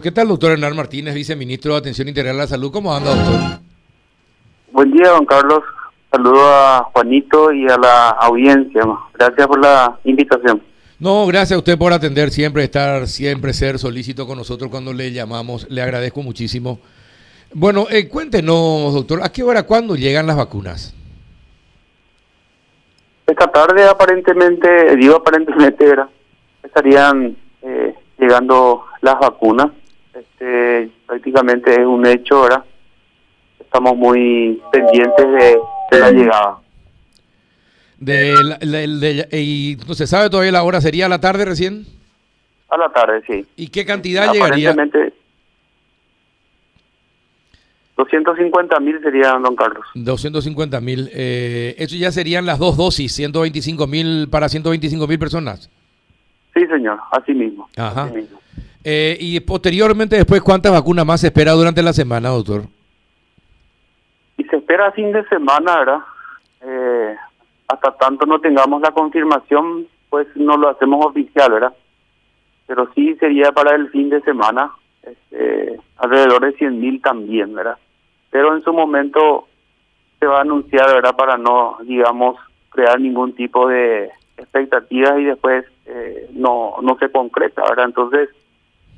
¿Qué tal, doctor Hernán Martínez, viceministro de Atención Integral a la Salud? ¿Cómo anda, doctor? Buen día, don Carlos. Saludo a Juanito y a la audiencia. Gracias por la invitación. No, gracias a usted por atender siempre, estar siempre, ser solícito con nosotros cuando le llamamos. Le agradezco muchísimo. Bueno, eh, cuéntenos, doctor, ¿a qué hora, cuándo llegan las vacunas? Esta tarde, aparentemente, digo aparentemente, era, estarían eh, llegando las vacunas este, prácticamente es un hecho, ¿verdad? Estamos muy pendientes de, la llegada. De, ¿Y no se sabe todavía la hora? ¿Sería a la tarde recién? A la tarde, sí. ¿Y qué cantidad llegaría? 250 mil serían, don Carlos. 250 mil. Eh, eso ya serían las dos dosis, 125 mil para 125 mil personas. Sí, señor, así mismo. Ajá. Así mismo. Eh, y posteriormente, después, ¿cuántas vacunas más se espera durante la semana, doctor? Y se espera fin de semana, ¿verdad? Eh, hasta tanto no tengamos la confirmación, pues no lo hacemos oficial, ¿verdad? Pero sí sería para el fin de semana, este, alrededor de 100 mil también, ¿verdad? Pero en su momento se va a anunciar, ¿verdad? Para no, digamos, crear ningún tipo de expectativas y después eh, no, no se concreta, ¿verdad? Entonces,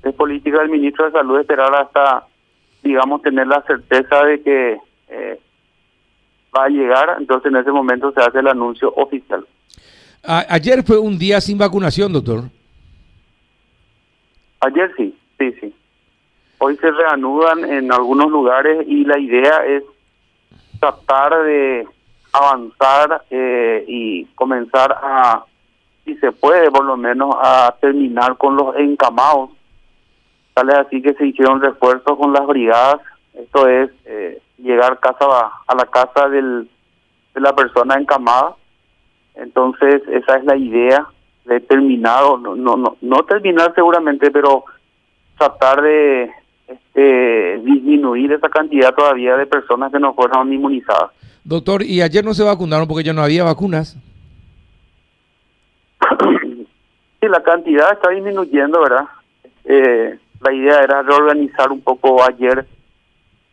es política del ministro de Salud esperar hasta, digamos, tener la certeza de que eh, va a llegar, entonces en ese momento se hace el anuncio oficial. ayer fue un día sin vacunación, doctor. Ayer sí, sí, sí. Hoy se reanudan en algunos lugares y la idea es tratar de avanzar eh, y comenzar a, si se puede, por lo menos a terminar con los encamados Así que se hicieron refuerzos con las brigadas. Esto es eh, llegar casa a la casa del, de la persona encamada. Entonces, esa es la idea de terminar, no, no, no, terminar seguramente, pero tratar de este, disminuir esa cantidad todavía de personas que no fueron inmunizadas. Doctor, ¿y ayer no se vacunaron porque ya no había vacunas? sí, la cantidad está disminuyendo, ¿verdad? Eh, la idea era reorganizar un poco ayer,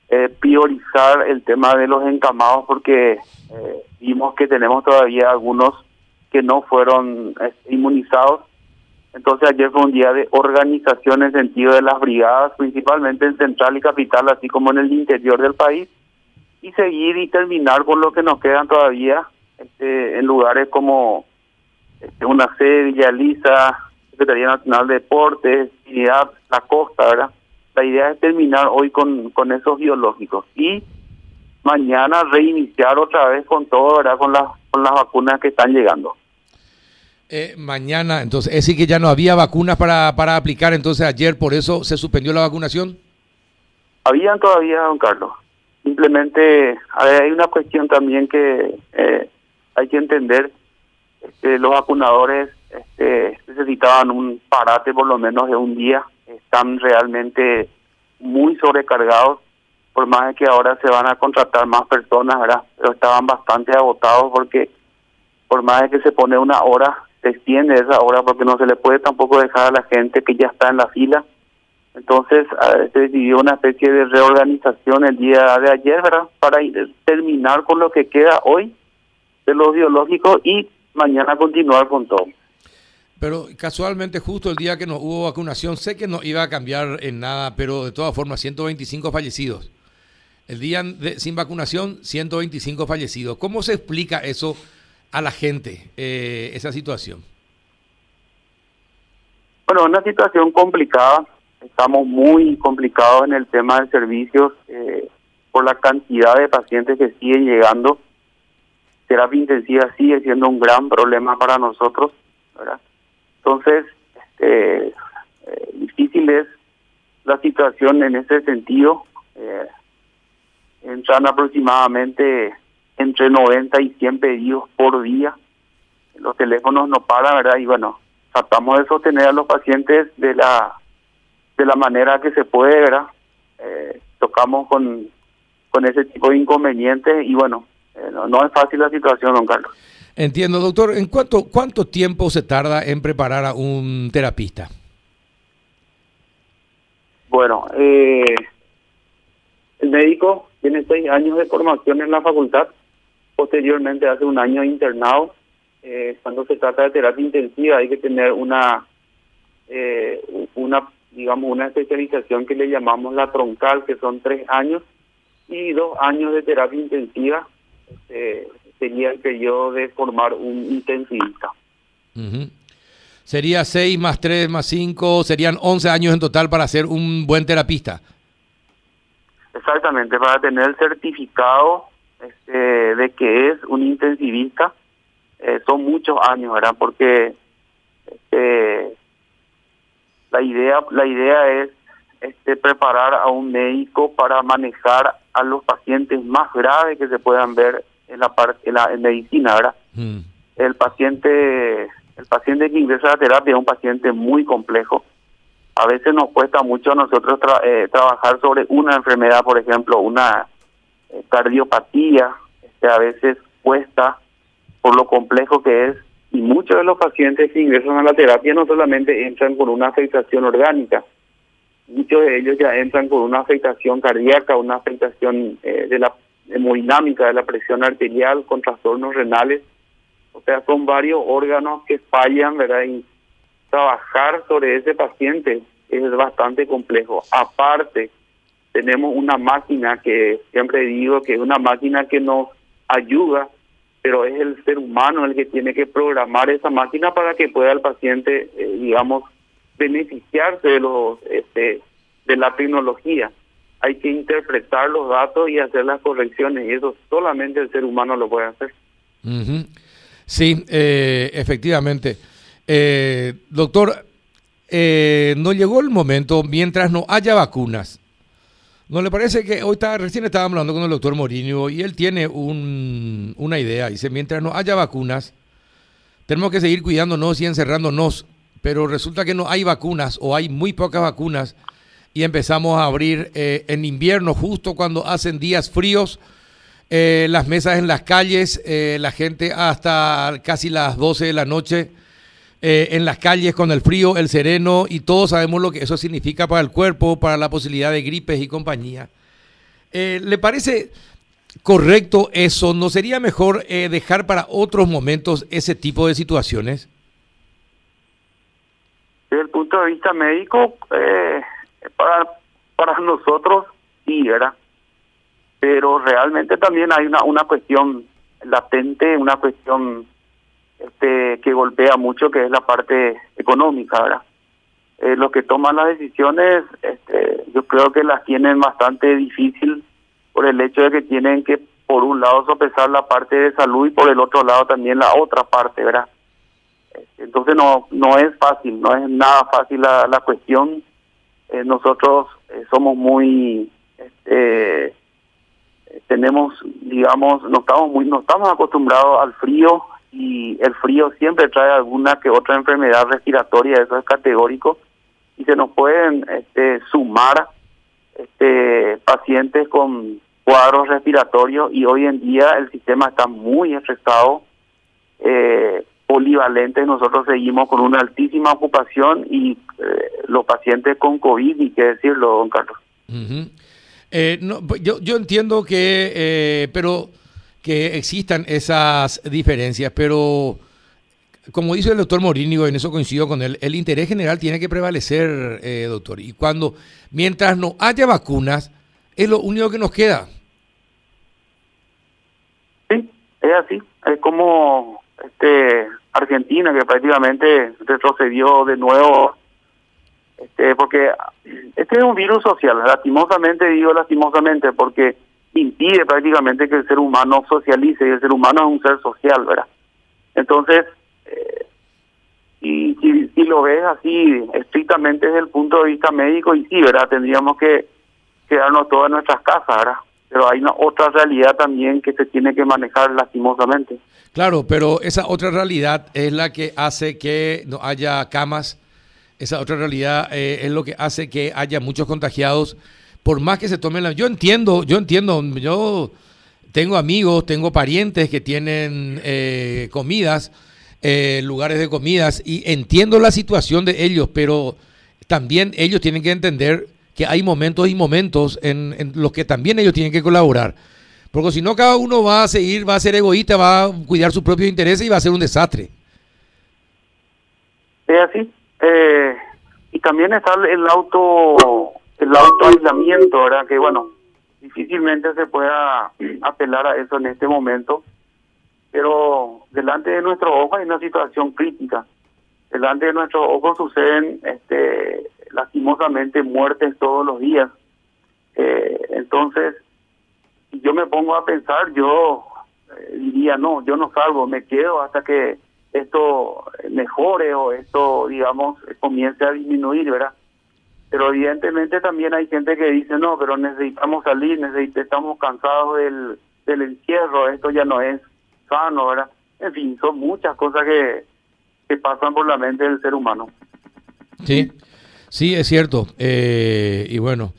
eh, priorizar el tema de los encamados porque eh, vimos que tenemos todavía algunos que no fueron eh, inmunizados. Entonces ayer fue un día de organización en sentido de las brigadas, principalmente en central y capital, así como en el interior del país, y seguir y terminar con lo que nos quedan todavía este, en lugares como este, una sede, Villa Lisa, Secretaría Nacional de Deportes, La Costa, ¿verdad? La idea es terminar hoy con, con esos biológicos y mañana reiniciar otra vez con todo, ¿verdad? Con las, con las vacunas que están llegando. Eh, mañana, entonces, es decir que ya no había vacunas para, para aplicar, entonces ayer por eso se suspendió la vacunación. Habían todavía, don Carlos. Simplemente hay una cuestión también que eh, hay que entender. que los vacunadores este, necesitaban un parate por lo menos de un día, están realmente muy sobrecargados, por más de que ahora se van a contratar más personas, ¿verdad? Pero estaban bastante agotados porque por más de que se pone una hora, se extiende esa hora porque no se le puede tampoco dejar a la gente que ya está en la fila. Entonces se decidió una especie de reorganización el día de ayer, ¿verdad? Para terminar con lo que queda hoy de los biológicos y mañana continuar con todo. Pero casualmente justo el día que no hubo vacunación, sé que no iba a cambiar en nada, pero de todas formas 125 fallecidos. El día de, sin vacunación, 125 fallecidos. ¿Cómo se explica eso a la gente, eh, esa situación? Bueno, una situación complicada. Estamos muy complicados en el tema de servicios eh, por la cantidad de pacientes que siguen llegando. Terapia intensiva sigue siendo un gran problema para nosotros, ¿verdad? Entonces, este, eh, difícil es la situación en ese sentido. Eh, entran aproximadamente entre 90 y 100 pedidos por día. Los teléfonos no paran, ¿verdad? Y bueno, tratamos de sostener a los pacientes de la de la manera que se puede, ¿verdad? Eh, tocamos con, con ese tipo de inconvenientes y bueno, eh, no es fácil la situación, don Carlos. Entiendo, doctor. ¿En cuánto, cuánto tiempo se tarda en preparar a un terapista? Bueno, eh, el médico tiene seis años de formación en la facultad, posteriormente hace un año internado. Eh, cuando se trata de terapia intensiva hay que tener una, eh, una, digamos, una especialización que le llamamos la troncal, que son tres años, y dos años de terapia intensiva este, sería el periodo de formar un intensivista. Sería seis más tres más cinco, serían once años en total para ser un buen terapista. Exactamente, para tener el certificado este, de que es un intensivista, eh, son muchos años, ¿verdad? Porque este, la idea la idea es este, preparar a un médico para manejar a los pacientes más graves que se puedan ver en la parte en, la, medicina, ¿verdad? Mm. El paciente el paciente que ingresa a la terapia es un paciente muy complejo a veces nos cuesta mucho a nosotros eh, trabajar sobre una enfermedad, por ejemplo, una eh, cardiopatía, este, a veces cuesta por lo complejo que es, y muchos de los pacientes que ingresan a la terapia no solamente entran con una afectación orgánica, muchos de ellos ya entran con una afectación cardíaca, una afectación eh, de la hemodinámica, de la presión arterial, con trastornos renales, o sea, son varios órganos que fallan, ¿verdad? Y trabajar sobre ese paciente es bastante complejo. Aparte, tenemos una máquina que siempre digo que es una máquina que nos ayuda, pero es el ser humano el que tiene que programar esa máquina para que pueda el paciente, eh, digamos, beneficiarse de los este, de la tecnología. Hay que interpretar los datos y hacer las correcciones y eso solamente el ser humano lo puede hacer. Sí, eh, efectivamente. Eh, doctor, eh, no llegó el momento mientras no haya vacunas. ¿No le parece que hoy está, recién estaba hablando con el doctor Morinho y él tiene un, una idea? Dice, mientras no haya vacunas, tenemos que seguir cuidándonos y encerrándonos, pero resulta que no hay vacunas o hay muy pocas vacunas y empezamos a abrir eh, en invierno, justo cuando hacen días fríos, eh, las mesas en las calles, eh, la gente hasta casi las 12 de la noche eh, en las calles con el frío, el sereno y todos sabemos lo que eso significa para el cuerpo, para la posibilidad de gripes y compañía. Eh, ¿Le parece correcto eso? ¿No sería mejor eh, dejar para otros momentos ese tipo de situaciones? Desde el punto de vista médico, para, para nosotros sí, ¿verdad? Pero realmente también hay una, una cuestión latente, una cuestión este, que golpea mucho, que es la parte económica, ¿verdad? Eh, los que toman las decisiones, este, yo creo que las tienen bastante difícil por el hecho de que tienen que, por un lado, sopesar la parte de salud y por el otro lado también la otra parte, ¿verdad? Este, entonces no no es fácil, no es nada fácil la, la cuestión. Eh, nosotros eh, somos muy, este, tenemos, digamos, no estamos muy, no estamos acostumbrados al frío, y el frío siempre trae alguna que otra enfermedad respiratoria, eso es categórico, y se nos pueden este, sumar este, pacientes con cuadros respiratorios y hoy en día el sistema está muy estresado, eh, polivalente, nosotros seguimos con una altísima ocupación y eh, los pacientes con COVID, y qué decirlo, don Carlos. Eh, no, yo, yo entiendo que, eh, pero que existan esas diferencias, pero como dice el doctor Morínigo, en eso coincido con él, el interés general tiene que prevalecer, eh, doctor. Y cuando, mientras no haya vacunas, es lo único que nos queda. Sí, es así. Es como este Argentina, que prácticamente retrocedió de nuevo, este, porque este es un virus social, lastimosamente digo lastimosamente, porque impide prácticamente que el ser humano socialice y el ser humano es un ser social, ¿verdad? Entonces, eh, y si, lo ves así estrictamente desde el punto de vista médico, y sí, ¿verdad? Tendríamos que quedarnos todas en nuestras casas, ¿verdad? Pero hay una otra realidad también que se tiene que manejar lastimosamente. Claro, pero esa otra realidad es la que hace que no haya camas, esa otra realidad eh, es lo que hace que haya muchos contagiados por más que se tomen la... Yo entiendo, yo entiendo, yo tengo amigos, tengo parientes que tienen eh, comidas, eh, lugares de comidas, y entiendo la situación de ellos, pero también ellos tienen que entender que hay momentos y momentos en, en los que también ellos tienen que colaborar. Porque si no, cada uno va a seguir, va a ser egoísta, va a cuidar sus propios intereses y va a ser un desastre. Es así. Eh, y también está el auto, el auto aislamiento, ¿verdad? Que bueno, difícilmente se pueda apelar a eso en este momento, pero delante de nuestro ojo hay una situación crítica. Delante de nuestros ojos suceden, este, lastimosamente, muertes todos los días. Eh, entonces, yo me pongo a pensar, yo eh, diría, no, yo no salgo, me quedo hasta que esto mejore o esto, digamos, comience a disminuir, ¿verdad? Pero evidentemente también hay gente que dice, no, pero necesitamos salir, necesitamos, estamos cansados del, del encierro, esto ya no es sano, ¿verdad? En fin, son muchas cosas que, que pasan por la mente del ser humano. Sí, sí, es cierto. Eh, y bueno,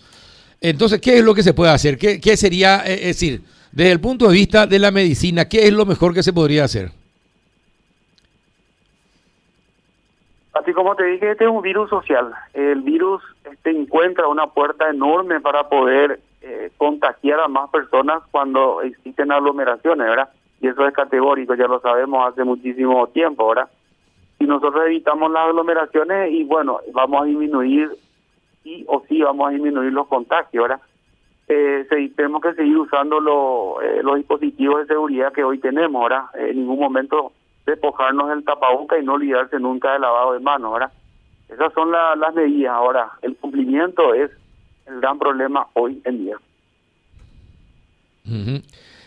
entonces, ¿qué es lo que se puede hacer? ¿Qué, qué sería, eh, es decir, desde el punto de vista de la medicina, qué es lo mejor que se podría hacer? Así como te dije, este es un virus social. El virus este, encuentra una puerta enorme para poder eh, contagiar a más personas cuando existen aglomeraciones, ¿verdad? Y eso es categórico, ya lo sabemos hace muchísimo tiempo, ¿verdad? Si nosotros evitamos las aglomeraciones y bueno, vamos a disminuir, sí o sí vamos a disminuir los contagios, ¿verdad? Eh, tenemos que seguir usando lo, eh, los dispositivos de seguridad que hoy tenemos, ¿verdad? en ningún momento despojarnos del tapaboca y no olvidarse nunca del lavado de manos, ¿verdad? Esas son las medidas. Ahora, el cumplimiento es el gran problema hoy en día.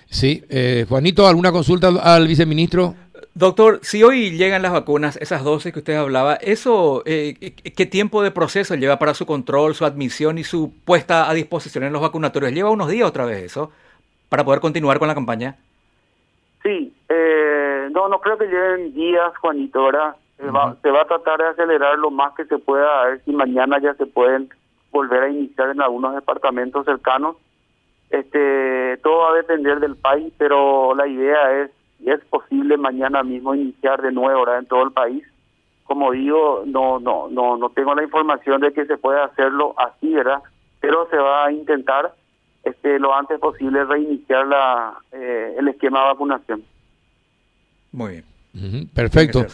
Sí, eh, Juanito, ¿alguna consulta al viceministro? Doctor, si hoy llegan las vacunas, esas dosis que usted hablaba, ¿eso eh, qué tiempo de proceso lleva para su control, su admisión y su puesta a disposición en los vacunatorios? ¿Lleva unos días otra vez eso para poder continuar con la campaña? Sí, eh, no, no creo que lleven días, Juanito, ¿verdad? Se, va, se va a tratar de acelerar lo más que se pueda, a ver si mañana ya se pueden volver a iniciar en algunos departamentos cercanos. Este, todo va a depender del país, pero la idea es, y es posible mañana mismo iniciar de nuevo, ¿verdad? En todo el país. Como digo, no, no, no, no tengo la información de que se pueda hacerlo así, ¿verdad? Pero se va a intentar este, lo antes posible reiniciar la, eh, el esquema de vacunación. Muy bien. perfecto.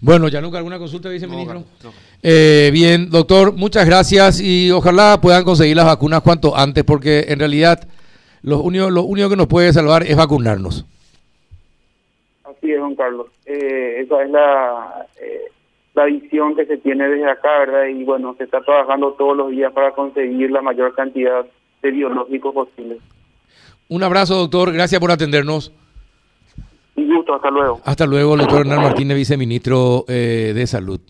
Bueno, Yanuca, ¿alguna consulta, viceministro? Eh, bien, doctor, muchas gracias y ojalá puedan conseguir las vacunas cuanto antes, porque en realidad lo único, lo único que nos puede salvar es vacunarnos. Así es, don Carlos. Eh, esa es la, eh, la visión que se tiene desde acá, ¿verdad? Y bueno, se está trabajando todos los días para conseguir la mayor cantidad de biológicos posibles. Un abrazo, doctor. Gracias por atendernos. Un gusto, hasta luego. Hasta luego, doctor Hernán Martínez, viceministro eh, de Salud.